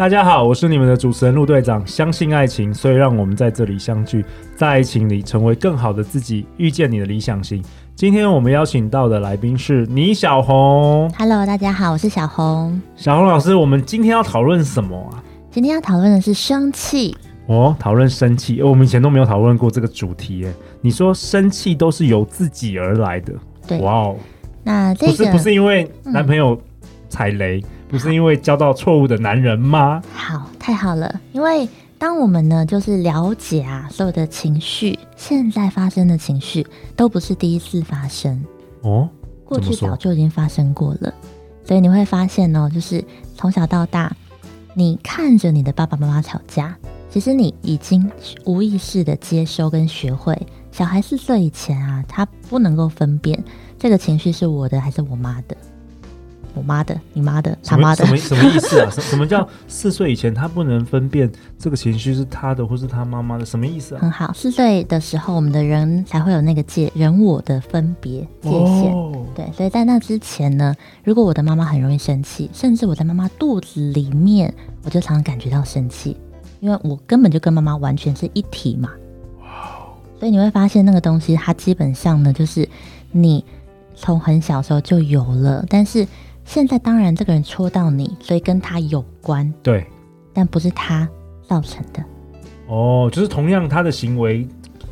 大家好，我是你们的主持人陆队长。相信爱情，所以让我们在这里相聚，在爱情里成为更好的自己，遇见你的理想型。今天我们邀请到的来宾是倪小红。Hello，大家好，我是小红。小红老师，我们今天要讨论什么啊？今天要讨论的是生气。哦，讨论生气，我们以前都没有讨论过这个主题耶。你说生气都是由自己而来的？对，哇哦。那这个、不是不是因为男朋友踩雷，嗯、不是因为交到错误的男人吗？好，太好了，因为。当我们呢，就是了解啊，所有的情绪，现在发生的情绪都不是第一次发生哦，过去早就已经发生过了。所以你会发现哦，就是从小到大，你看着你的爸爸妈妈吵架，其实你已经无意识的接收跟学会。小孩四岁以前啊，他不能够分辨这个情绪是我的还是我妈的。我妈的，你妈的，他妈的，什么什么意思啊？什什么叫四岁以前他不能分辨这个情绪是他的或是他妈妈的？什么意思啊？很好，四岁的时候，我们的人才会有那个界人我的分别界限。哦、对，所以在那之前呢，如果我的妈妈很容易生气，甚至我在妈妈肚子里面，我就常常感觉到生气，因为我根本就跟妈妈完全是一体嘛。哇！所以你会发现那个东西，它基本上呢，就是你从很小时候就有了，但是。现在当然这个人戳到你，所以跟他有关，对，但不是他造成的。哦，就是同样他的行为，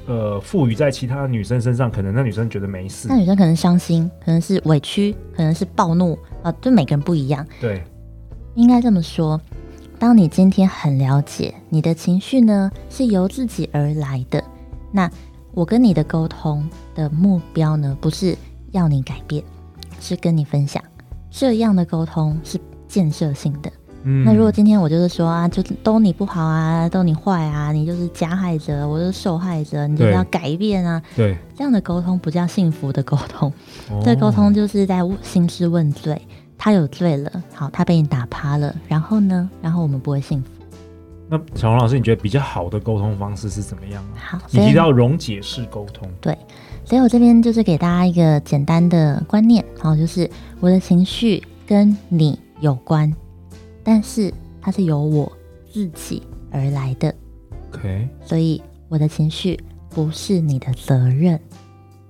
呃，赋予在其他女生身上，可能那女生觉得没事，那女生可能伤心，可能是委屈，可能是暴怒啊，呃，就每个人不一样。对，应该这么说，当你今天很了解你的情绪呢，是由自己而来的，那我跟你的沟通的目标呢，不是要你改变，是跟你分享。这样的沟通是建设性的。嗯，那如果今天我就是说啊，就都你不好啊，都你坏啊，你就是加害者，我就是受害者，你就是要改变啊。对，这样的沟通不叫幸福的沟通。哦，这沟通就是在兴师问罪。他有罪了，好，他被你打趴了，然后呢？然后我们不会幸福。那小红老师，你觉得比较好的沟通方式是怎么样啊？好，你提到溶解式沟通，对。所以我这边就是给大家一个简单的观念，好，就是我的情绪跟你有关，但是它是由我自己而来的。OK，所以我的情绪不是你的责任。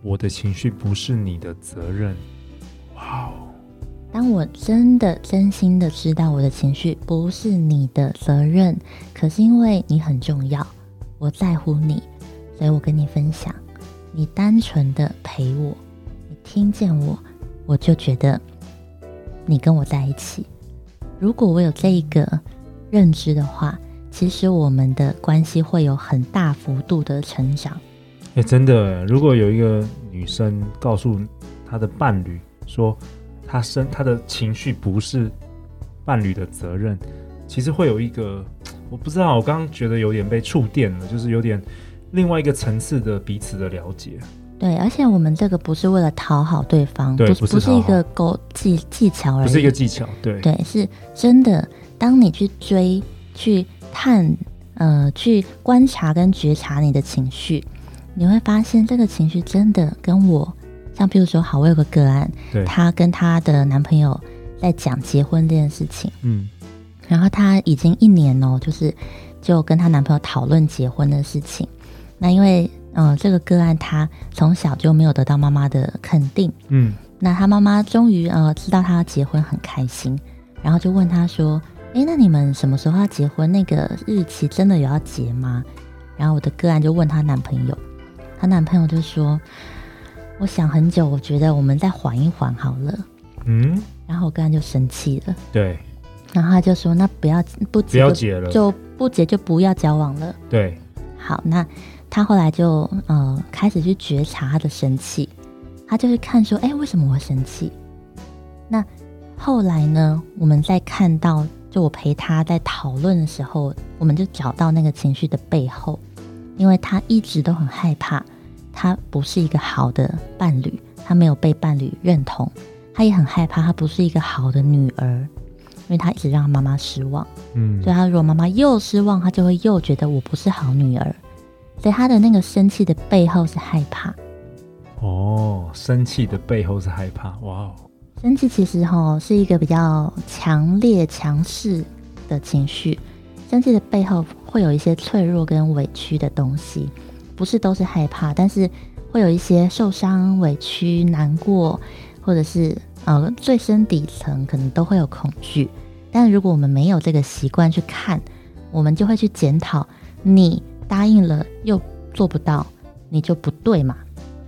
我的情绪不是你的责任。当我真的真心的知道我的情绪不是你的责任，可是因为你很重要，我在乎你，所以我跟你分享。你单纯的陪我，你听见我，我就觉得你跟我在一起。如果我有这一个认知的话，其实我们的关系会有很大幅度的成长。哎、真的，如果有一个女生告诉她的伴侣说，她生他的情绪不是伴侣的责任，其实会有一个，我不知道，我刚刚觉得有点被触电了，就是有点。另外一个层次的彼此的了解，对，而且我们这个不是为了讨好对方，对，不是不是一个勾技技巧而已，不是一个技巧，对对，是真的。当你去追、去探、呃，去观察跟觉察你的情绪，你会发现这个情绪真的跟我，像比如说，好，我有个个案，她跟她的男朋友在讲结婚这件事情，嗯，然后她已经一年哦，就是就跟她男朋友讨论结婚的事情。那因为，呃，这个个案她从小就没有得到妈妈的肯定，嗯，那她妈妈终于呃知道她要结婚，很开心，然后就问她说：“诶，那你们什么时候要结婚？那个日期真的有要结吗？”然后我的个案就问她男朋友，她男朋友就说：“我想很久，我觉得我们再缓一缓好了。”嗯，然后我刚刚就生气了，对，然后他就说：“那不要不不要结了，就不结就不要交往了。”对，好，那。他后来就呃开始去觉察他的生气，他就是看说，哎，为什么我会生气？那后来呢，我们在看到，就我陪他在讨论的时候，我们就找到那个情绪的背后，因为他一直都很害怕，他不是一个好的伴侣，他没有被伴侣认同，他也很害怕，他不是一个好的女儿，因为他一直让妈妈失望。嗯，所以他如果妈妈又失望，他就会又觉得我不是好女儿。所以他的那个生气的背后是害怕。哦，生气的背后是害怕。哇哦，生气其实哈是一个比较强烈、强势的情绪。生气的背后会有一些脆弱跟委屈的东西，不是都是害怕，但是会有一些受伤、委屈、难过，或者是呃最深底层可能都会有恐惧。但如果我们没有这个习惯去看，我们就会去检讨：你答应了又做不到，你就不对嘛？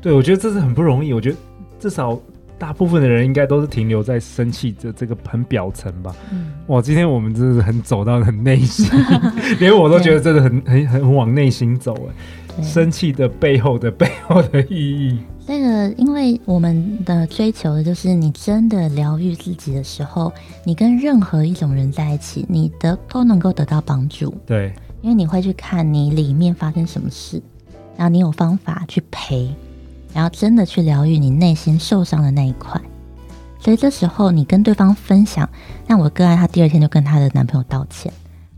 对，我觉得这是很不容易。我觉得至少大部分的人应该都是停留在生气的这个很表层吧。嗯，哇，今天我们真的是很走到很内心，连我都觉得真的很很很往内心走哎。生气的背后的背后的意义。那个，因为我们的追求的就是你真的疗愈自己的时候，你跟任何一种人在一起，你的都能够得到帮助。对，因为你会去看你里面发生什么事，然后你有方法去陪，然后真的去疗愈你内心受伤的那一块。所以这时候你跟对方分享，那我个案她第二天就跟她的男朋友道歉。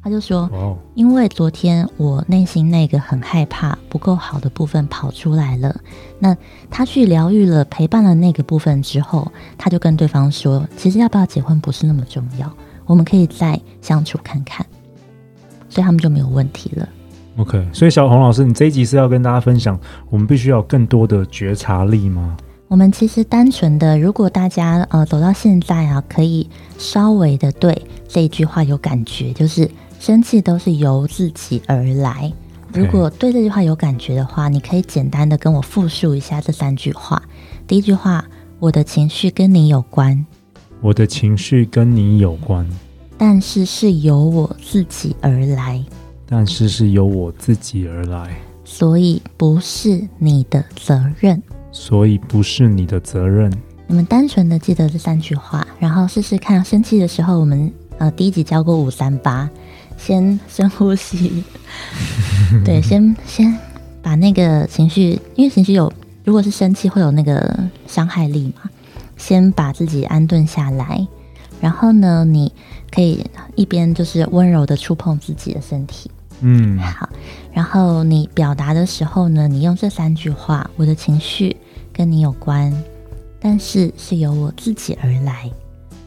他就说：“因为昨天我内心那个很害怕不够好的部分跑出来了，那他去疗愈了、陪伴了那个部分之后，他就跟对方说，其实要不要结婚不是那么重要，我们可以再相处看看，所以他们就没有问题了。OK，所以小红老师，你这一集是要跟大家分享，我们必须要有更多的觉察力吗？我们其实单纯的，如果大家呃走到现在啊，可以稍微的对这一句话有感觉，就是。”生气都是由自己而来。如果对这句话有感觉的话，你可以简单的跟我复述一下这三句话。第一句话，我的情绪跟你有关。我的情绪跟你有关，但是是由我自己而来。但是是由我自己而来，所以不是你的责任。所以不是你的责任。你们单纯的记得这三句话，然后试试看。生气的时候，我们呃第一集教过五三八。先深呼吸，对，先先把那个情绪，因为情绪有，如果是生气会有那个伤害力嘛，先把自己安顿下来，然后呢，你可以一边就是温柔的触碰自己的身体，嗯，好，然后你表达的时候呢，你用这三句话，我的情绪跟你有关，但是是由我自己而来，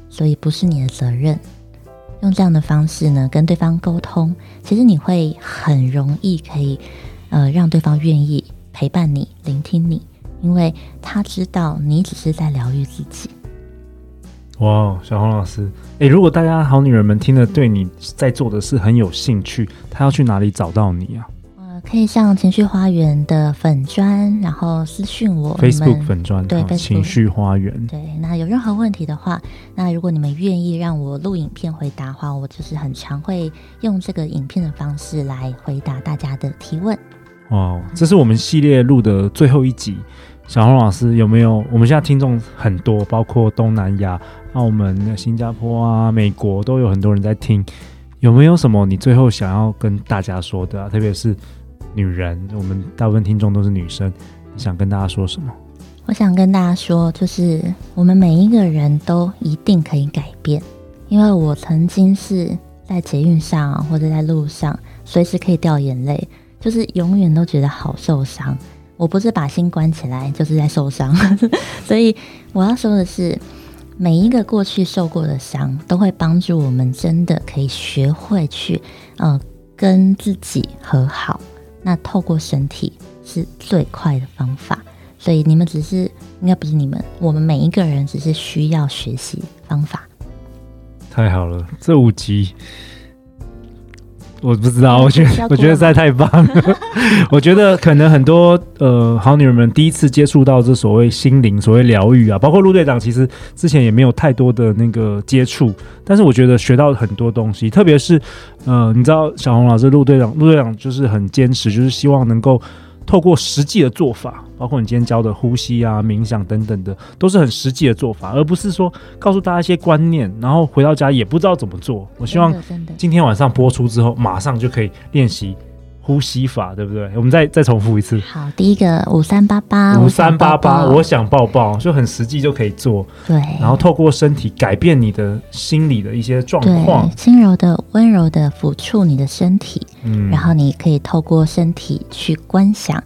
所以不是你的责任。用这样的方式呢，跟对方沟通，其实你会很容易可以，呃，让对方愿意陪伴你、聆听你，因为他知道你只是在疗愈自己。哇，小红老师，诶，如果大家好女人们听了对你在做的事很有兴趣，她要去哪里找到你啊？可以上情绪花园的粉砖，然后私讯我。Facebook 粉砖对，情绪花园。对，那有任何问题的话，那如果你们愿意让我录影片回答的话，我就是很常会用这个影片的方式来回答大家的提问。哇，这是我们系列录的最后一集。小红老师有没有？我们现在听众很多，包括东南亚、澳门、新加坡啊、美国都有很多人在听。有没有什么你最后想要跟大家说的啊？特别是。女人，我们大部分听众都是女生，你想跟大家说什么？我想跟大家说，就是我们每一个人都一定可以改变，因为我曾经是在捷运上或者在路上，随时可以掉眼泪，就是永远都觉得好受伤。我不是把心关起来，就是在受伤。所以我要说的是，每一个过去受过的伤，都会帮助我们真的可以学会去，呃，跟自己和好。那透过身体是最快的方法，所以你们只是，应该不是你们，我们每一个人只是需要学习方法。太好了，这五集我不知道，我觉得我觉得实在太棒了。我觉得可能很多呃好女人们第一次接触到这所谓心灵、所谓疗愈啊，包括陆队长，其实之前也没有太多的那个接触，但是我觉得学到很多东西，特别是。呃，你知道小红老师、陆队长、陆队长就是很坚持，就是希望能够透过实际的做法，包括你今天教的呼吸啊、冥想等等的，都是很实际的做法，而不是说告诉大家一些观念，然后回到家也不知道怎么做。我希望今天晚上播出之后，马上就可以练习呼吸法，对不对？我们再再重复一次。好，第一个五三八八，五三八八，我想抱抱，就很实际就可以做。对，然后透过身体改变你的心理的一些状况，轻柔的、温柔的抚触你的身体。嗯，然后你可以透过身体去观想，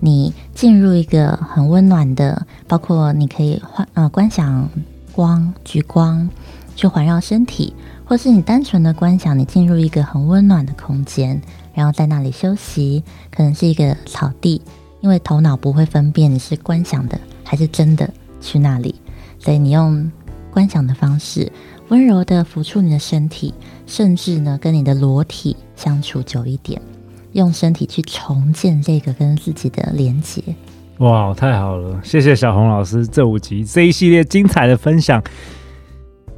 你进入一个很温暖的，包括你可以幻呃观想光、橘光，去环绕身体，或是你单纯的观想你进入一个很温暖的空间。然后在那里休息，可能是一个草地，因为头脑不会分辨你是观想的还是真的去那里，所以你用观想的方式，温柔的抚触你的身体，甚至呢跟你的裸体相处久一点，用身体去重建这个跟自己的连结。哇，太好了！谢谢小红老师这五集这一系列精彩的分享。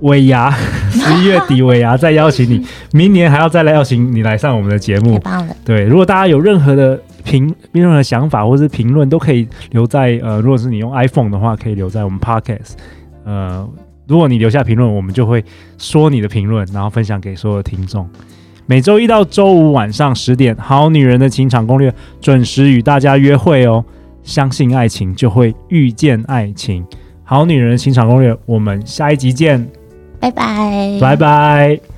尾牙，十一月底尾牙再邀请你，明年还要再来邀请你来上我们的节目。太棒了！对，如果大家有任何的评、任何想法或是评论，都可以留在呃，如果是你用 iPhone 的话，可以留在我们 Podcast。呃，如果你留下评论，我们就会说你的评论，然后分享给所有的听众。每周一到周五晚上十点，《好女人的情场攻略》准时与大家约会哦。相信爱情，就会遇见爱情。《好女人的情场攻略》，我们下一集见。拜拜，拜拜。